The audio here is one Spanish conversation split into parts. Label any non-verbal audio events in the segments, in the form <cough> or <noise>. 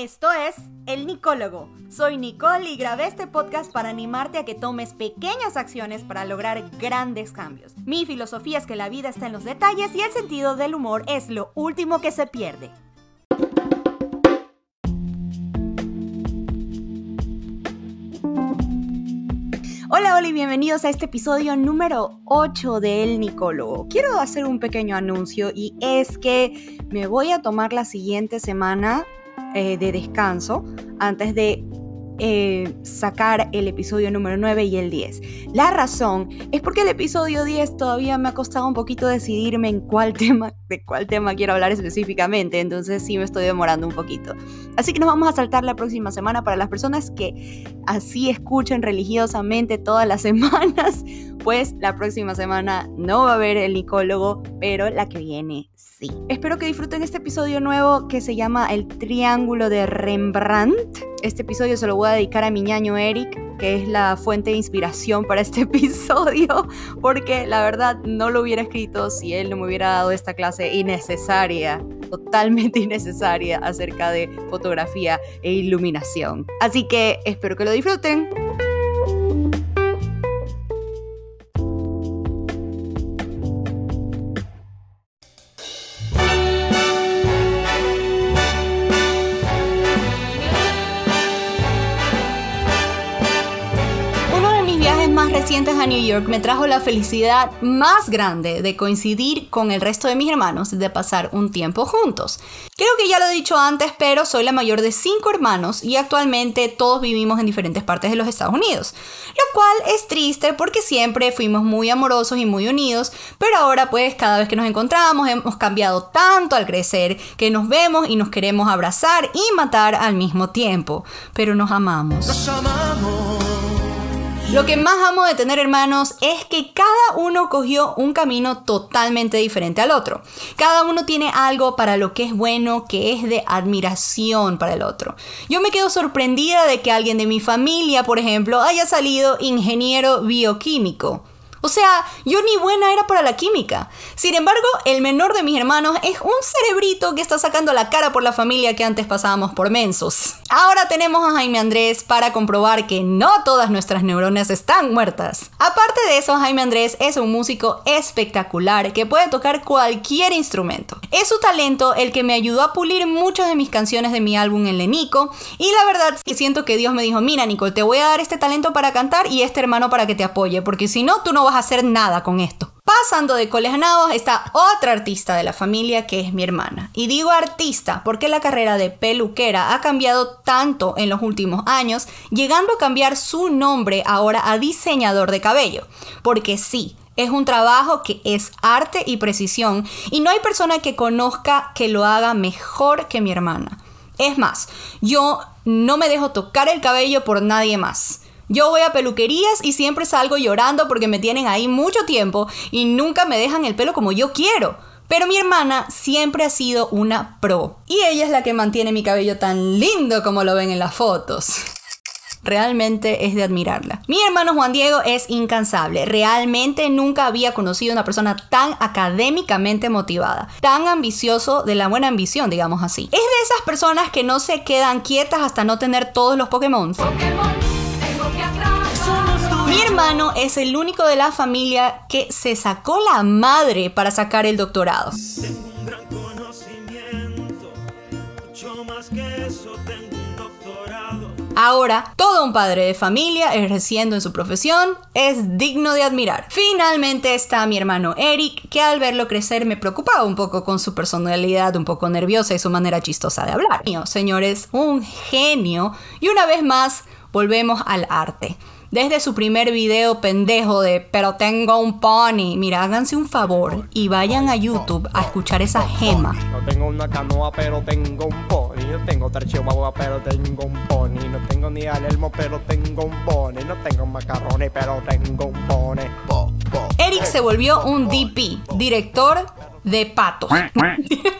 Esto es El Nicólogo. Soy Nicole y grabé este podcast para animarte a que tomes pequeñas acciones para lograr grandes cambios. Mi filosofía es que la vida está en los detalles y el sentido del humor es lo último que se pierde. Hola, hola y bienvenidos a este episodio número 8 de El Nicólogo. Quiero hacer un pequeño anuncio y es que me voy a tomar la siguiente semana eh, de descanso antes de eh, sacar el episodio número 9 y el 10. La razón es porque el episodio 10 todavía me ha costado un poquito decidirme en cuál <laughs> tema, de cuál tema quiero hablar específicamente, entonces sí me estoy demorando un poquito. Así que nos vamos a saltar la próxima semana para las personas que así escuchen religiosamente todas las <laughs> semanas, pues la próxima semana no va a haber el nicólogo, pero la que viene sí. Espero que disfruten este episodio nuevo que se llama El Triángulo de Rembrandt. Este episodio se lo voy a dedicar a mi ñaño Eric, que es la fuente de inspiración para este <laughs> episodio, porque la verdad no lo hubiera escrito si él no me hubiera dado esta clase innecesaria, totalmente <laughs> innecesaria acerca de fotografía e iluminación. Así que espero que lo disfruten. A New York me trajo la felicidad más grande de coincidir con el resto de mis hermanos de pasar un tiempo juntos. Creo que ya lo he dicho antes, pero soy la mayor de cinco hermanos y actualmente todos vivimos en diferentes partes de los Estados Unidos, lo cual es triste porque siempre fuimos muy amorosos y muy unidos, pero ahora pues cada vez que nos encontramos hemos cambiado tanto al crecer que nos vemos y nos queremos abrazar y matar al mismo tiempo, pero. Nos amamos. Lo que más amo de tener hermanos es que cada uno cogió un camino totalmente diferente al otro. Cada uno tiene algo para lo que es bueno, que es de admiración para el otro. Yo me quedo sorprendida de que alguien de mi familia, por ejemplo, haya salido ingeniero bioquímico. O sea, yo ni buena era para la química. Sin embargo, el menor de mis hermanos es un cerebrito que está sacando la cara por la familia que antes pasábamos por mensos. Ahora tenemos a Jaime Andrés para comprobar que no todas nuestras neuronas están muertas. Aparte de eso, Jaime Andrés es un músico espectacular que puede tocar cualquier instrumento. Es su talento el que me ayudó a pulir muchas de mis canciones de mi álbum en Lenico y la verdad siento que Dios me dijo, mira Nicole, te voy a dar este talento para cantar y este hermano para que te apoye, porque si no, tú no vas a hacer nada con esto. Pasando de colegiados está otra artista de la familia que es mi hermana. Y digo artista porque la carrera de peluquera ha cambiado tanto en los últimos años, llegando a cambiar su nombre ahora a diseñador de cabello. Porque sí, es un trabajo que es arte y precisión y no hay persona que conozca que lo haga mejor que mi hermana. Es más, yo no me dejo tocar el cabello por nadie más. Yo voy a peluquerías y siempre salgo llorando porque me tienen ahí mucho tiempo y nunca me dejan el pelo como yo quiero. Pero mi hermana siempre ha sido una pro. Y ella es la que mantiene mi cabello tan lindo como lo ven en las fotos. Realmente es de admirarla. Mi hermano Juan Diego es incansable. Realmente nunca había conocido una persona tan académicamente motivada, tan ambicioso de la buena ambición, digamos así. Es de esas personas que no se quedan quietas hasta no tener todos los Pokémon. Pokémon. Mi hermano es el único de la familia que se sacó la madre para sacar el doctorado. Ahora, todo un padre de familia ejerciendo en su profesión es digno de admirar. Finalmente está mi hermano Eric, que al verlo crecer me preocupaba un poco con su personalidad un poco nerviosa y su manera chistosa de hablar. Señores, un genio. Y una vez más, volvemos al arte desde su primer video pendejo de pero tengo un pony. Mira, háganse un favor y vayan a YouTube a escuchar esa gema. No tengo una canoa, pero tengo un pony. No tengo tercio pero tengo un pony. No tengo ni al elmo, pero tengo un pony. No tengo macarrones, pero tengo un pony. Eric se volvió un DP, director de patos. <laughs>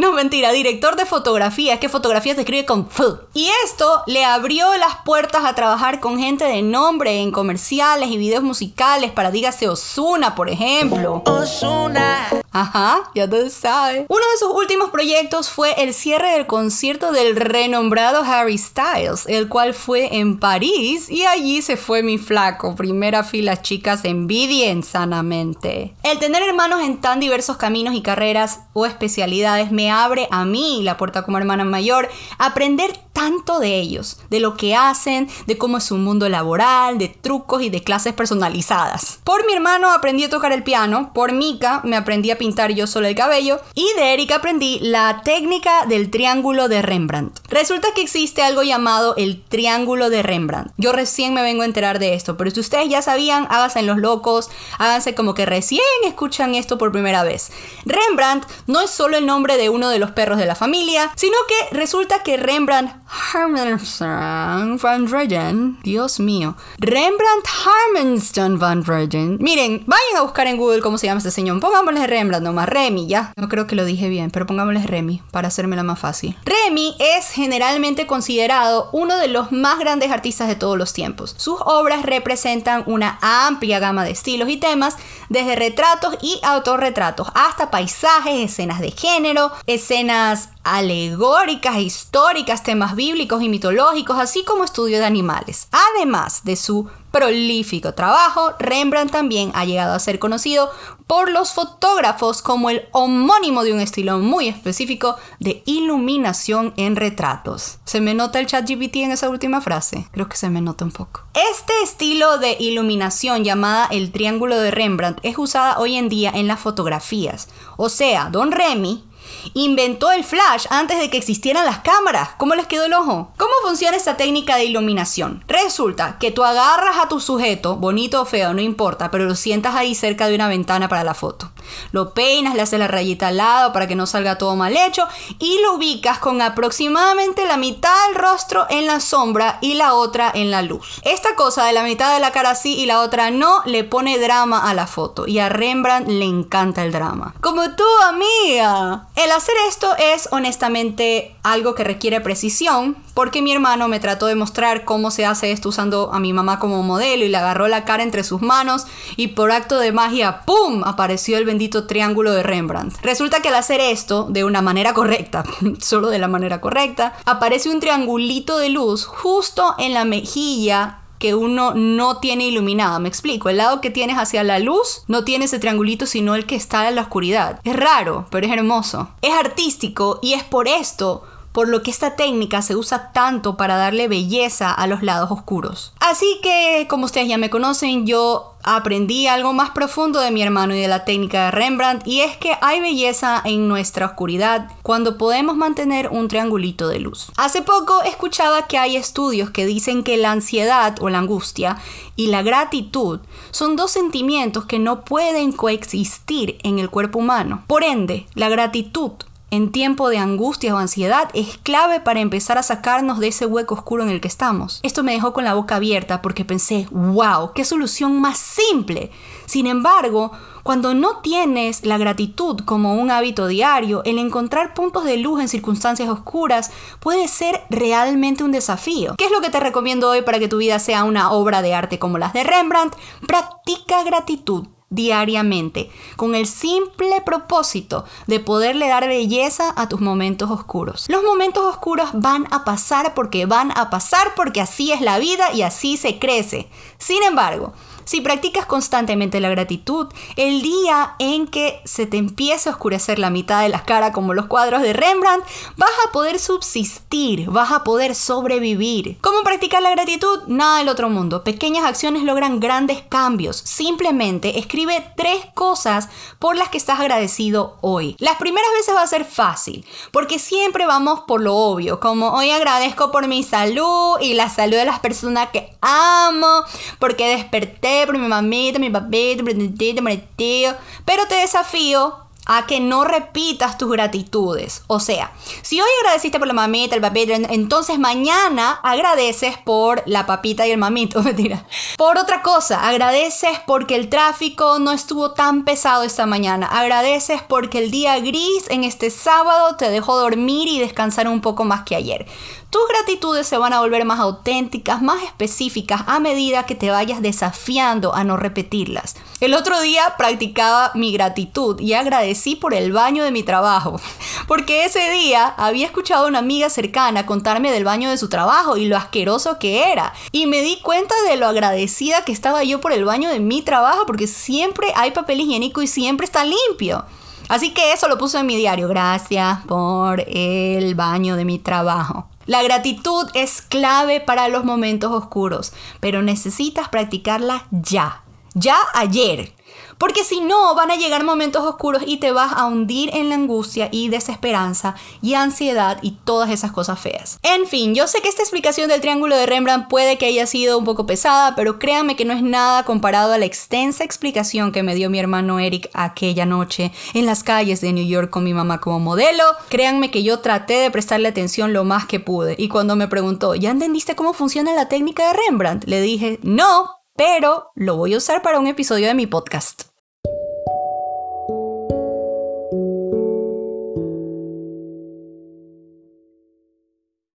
No, mentira, director de fotografía, es que fotografía se escribe con F. Y esto le abrió las puertas a trabajar con gente de nombre en comerciales y videos musicales para dígase Osuna, por ejemplo. Osuna. Ajá, ya tú sabes. Uno de sus últimos proyectos fue el cierre del concierto del renombrado Harry Styles, el cual fue en París y allí se fue mi flaco. Primera fila, chicas, envidien sanamente. El tener hermanos en tan diversos caminos y carreras o especialidades me abre a mí la puerta como hermana mayor, aprender tanto de ellos, de lo que hacen, de cómo es su mundo laboral, de trucos y de clases personalizadas. Por mi hermano aprendí a tocar el piano, por Mika me aprendí a pintar yo solo el cabello y de Erika aprendí la técnica del triángulo de Rembrandt. Resulta que existe algo llamado el triángulo de Rembrandt. Yo recién me vengo a enterar de esto, pero si ustedes ya sabían, háganse en los locos, háganse como que recién escuchan esto por primera vez. Rembrandt no es solo el nombre de uno de los perros de la familia, sino que resulta que Rembrandt Harmenston van Regen. Dios mío. Rembrandt Harmenston van Regen. Miren, vayan a buscar en Google cómo se llama este señor. Pongámosle Rembrandt nomás. Remy, ya. No creo que lo dije bien, pero pongámosle Remy para hacérmela más fácil. Remy es generalmente considerado uno de los más grandes artistas de todos los tiempos. Sus obras representan una amplia gama de estilos y temas, desde retratos y autorretratos hasta paisajes, escenas de género, escenas alegóricas, históricas, temas bíblicos y mitológicos, así como estudio de animales. Además de su prolífico trabajo, Rembrandt también ha llegado a ser conocido por los fotógrafos como el homónimo de un estilo muy específico de iluminación en retratos. ¿Se me nota el chat GPT en esa última frase? Creo que se me nota un poco. Este estilo de iluminación llamada el triángulo de Rembrandt es usada hoy en día en las fotografías. O sea, Don Remy inventó el flash antes de que existieran las cámaras. ¿Cómo les quedó el ojo? ¿Cómo funciona esta técnica de iluminación? Resulta que tú agarras a tu sujeto, bonito o feo, no importa, pero lo sientas ahí cerca de una ventana para la foto. Lo peinas, le haces la rayita al lado para que no salga todo mal hecho y lo ubicas con aproximadamente la mitad del rostro en la sombra y la otra en la luz. Esta cosa de la mitad de la cara sí y la otra no le pone drama a la foto y a Rembrandt le encanta el drama. Como tú, amiga. El hacer esto es honestamente algo que requiere precisión, porque mi hermano me trató de mostrar cómo se hace esto usando a mi mamá como modelo y le agarró la cara entre sus manos y por acto de magia, ¡pum! apareció el bendito triángulo de Rembrandt. Resulta que al hacer esto de una manera correcta, <laughs> solo de la manera correcta, aparece un triangulito de luz justo en la mejilla que uno no tiene iluminada. Me explico, el lado que tienes hacia la luz no tiene ese triangulito, sino el que está en la oscuridad. Es raro, pero es hermoso. Es artístico y es por esto por lo que esta técnica se usa tanto para darle belleza a los lados oscuros. Así que, como ustedes ya me conocen, yo aprendí algo más profundo de mi hermano y de la técnica de Rembrandt y es que hay belleza en nuestra oscuridad cuando podemos mantener un triangulito de luz. Hace poco escuchaba que hay estudios que dicen que la ansiedad o la angustia y la gratitud son dos sentimientos que no pueden coexistir en el cuerpo humano. Por ende, la gratitud en tiempo de angustia o ansiedad es clave para empezar a sacarnos de ese hueco oscuro en el que estamos. Esto me dejó con la boca abierta porque pensé, wow, qué solución más simple. Sin embargo, cuando no tienes la gratitud como un hábito diario, el encontrar puntos de luz en circunstancias oscuras puede ser realmente un desafío. ¿Qué es lo que te recomiendo hoy para que tu vida sea una obra de arte como las de Rembrandt? Practica gratitud diariamente, con el simple propósito de poderle dar belleza a tus momentos oscuros. Los momentos oscuros van a pasar porque van a pasar porque así es la vida y así se crece. Sin embargo, si practicas constantemente la gratitud, el día en que se te empiece a oscurecer la mitad de la cara como los cuadros de Rembrandt, vas a poder subsistir, vas a poder sobrevivir. ¿Cómo practicar la gratitud? Nada del otro mundo. Pequeñas acciones logran grandes cambios. Simplemente escribe tres cosas por las que estás agradecido hoy. Las primeras veces va a ser fácil, porque siempre vamos por lo obvio, como hoy agradezco por mi salud y la salud de las personas que amo, porque desperté por mi mamita, mi papito, mi tito, mi tío. Pero te desafío a que no repitas tus gratitudes. O sea, si hoy agradeciste por la mamita, el papito, entonces mañana agradeces por la papita y el mamito, <laughs> mentira. Por otra cosa, agradeces porque el tráfico no estuvo tan pesado esta mañana. Agradeces porque el día gris en este sábado te dejó dormir y descansar un poco más que ayer. Tus gratitudes se van a volver más auténticas, más específicas a medida que te vayas desafiando a no repetirlas. El otro día practicaba mi gratitud y agradecí por el baño de mi trabajo, <laughs> porque ese día había escuchado a una amiga cercana contarme del baño de su trabajo y lo asqueroso que era. Y me di cuenta de lo agradecida que estaba yo por el baño de mi trabajo, porque siempre hay papel higiénico y siempre está limpio. Así que eso lo puse en mi diario. Gracias por el baño de mi trabajo. La gratitud es clave para los momentos oscuros, pero necesitas practicarla ya. Ya ayer. Porque si no, van a llegar momentos oscuros y te vas a hundir en la angustia y desesperanza y ansiedad y todas esas cosas feas. En fin, yo sé que esta explicación del triángulo de Rembrandt puede que haya sido un poco pesada, pero créanme que no es nada comparado a la extensa explicación que me dio mi hermano Eric aquella noche en las calles de New York con mi mamá como modelo. Créanme que yo traté de prestarle atención lo más que pude y cuando me preguntó, ¿ya entendiste cómo funciona la técnica de Rembrandt? Le dije, no, pero lo voy a usar para un episodio de mi podcast.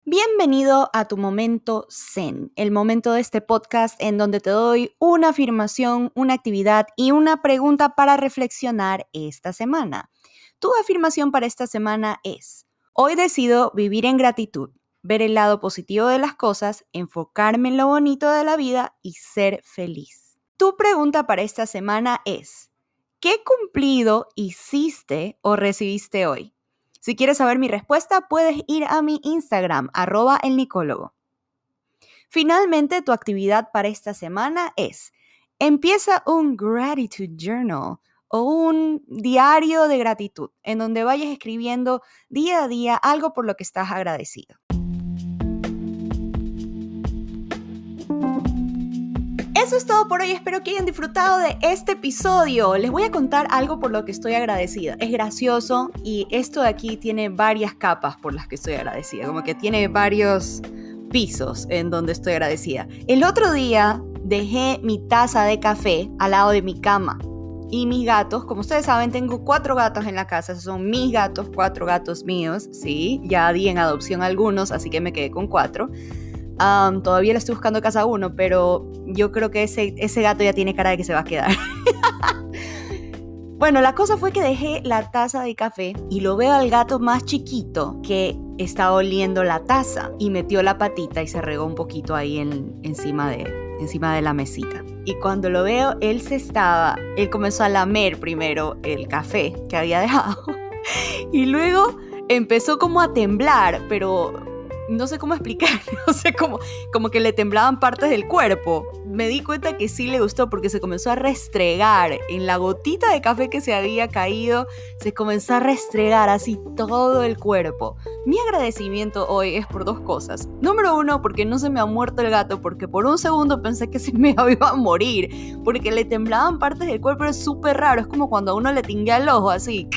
Bienvenido a tu momento Zen, el momento de este podcast en donde te doy una afirmación, una actividad y una pregunta para reflexionar esta semana. Tu afirmación para esta semana es, hoy decido vivir en gratitud, ver el lado positivo de las cosas, enfocarme en lo bonito de la vida y ser feliz. Tu pregunta para esta semana es, ¿qué cumplido hiciste o recibiste hoy? Si quieres saber mi respuesta, puedes ir a mi Instagram, arroba el nicólogo. Finalmente, tu actividad para esta semana es, empieza un gratitude journal o un diario de gratitud, en donde vayas escribiendo día a día algo por lo que estás agradecido. Eso es todo por hoy, espero que hayan disfrutado de este episodio. Les voy a contar algo por lo que estoy agradecida. Es gracioso y esto de aquí tiene varias capas por las que estoy agradecida, como que tiene varios pisos en donde estoy agradecida. El otro día dejé mi taza de café al lado de mi cama y mis gatos, como ustedes saben, tengo cuatro gatos en la casa, son mis gatos, cuatro gatos míos, sí, ya di en adopción algunos, así que me quedé con cuatro todavía le estoy buscando casa uno, pero yo creo que ese, ese gato ya tiene cara de que se va a quedar. <laughs> bueno, la cosa fue que dejé la taza de café y lo veo al gato más chiquito que estaba oliendo la taza y metió la patita y se regó un poquito ahí en, encima, de, encima de la mesita. Y cuando lo veo, él se estaba, él comenzó a lamer primero el café que había dejado <laughs> y luego empezó como a temblar, pero no sé cómo explicar, <laughs> no sé cómo, como que le temblaban partes del cuerpo. Me di cuenta que sí le gustó porque se comenzó a restregar en la gotita de café que se había caído, se comenzó a restregar así todo el cuerpo. Mi agradecimiento hoy es por dos cosas. Número uno, porque no se me ha muerto el gato, porque por un segundo pensé que <laughs> se me iba a morir, porque le temblaban partes del cuerpo, es súper raro, es como cuando a uno le tinguea el ojo así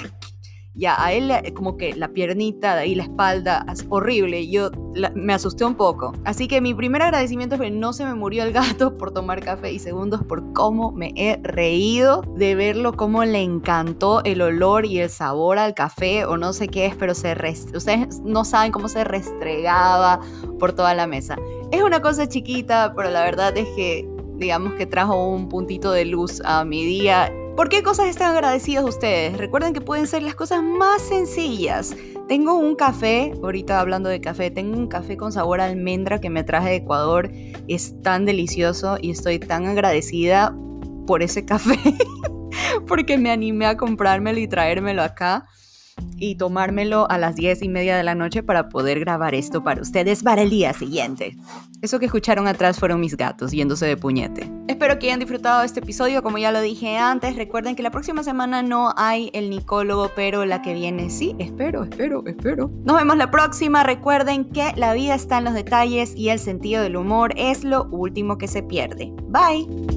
ya a él como que la piernita y la espalda, es horrible, yo me asusté un poco. Así que mi primer agradecimiento es que no se me murió el gato <laughs> por tomar café y segundo por cómo me he reído de verlo, cómo le encantó el olor y el sabor al café o no sé qué es, pero se ustedes no saben cómo se restregaba por toda la mesa. Es una cosa chiquita, pero la verdad es que digamos que trajo un puntito de luz a mi día ¿Por qué cosas están agradecidos ustedes? Recuerden que pueden ser las cosas más sencillas. Tengo un café, ahorita hablando de café, tengo un café con sabor almendra que me traje de Ecuador. Es tan delicioso y estoy tan agradecida por ese <laughs> café porque me animé a comprármelo y traérmelo acá y tomármelo a las 10 y media de la noche para poder grabar esto para ustedes para el día siguiente. Eso que escucharon atrás fueron mis gatos yéndose de puñete. Espero que hayan disfrutado de este episodio, como ya lo dije antes. Recuerden que la próxima semana no hay el nicólogo, pero la que viene sí. Espero, espero, espero. Nos vemos la próxima. Recuerden que la vida está en los detalles y el sentido del humor es lo último que se pierde. Bye.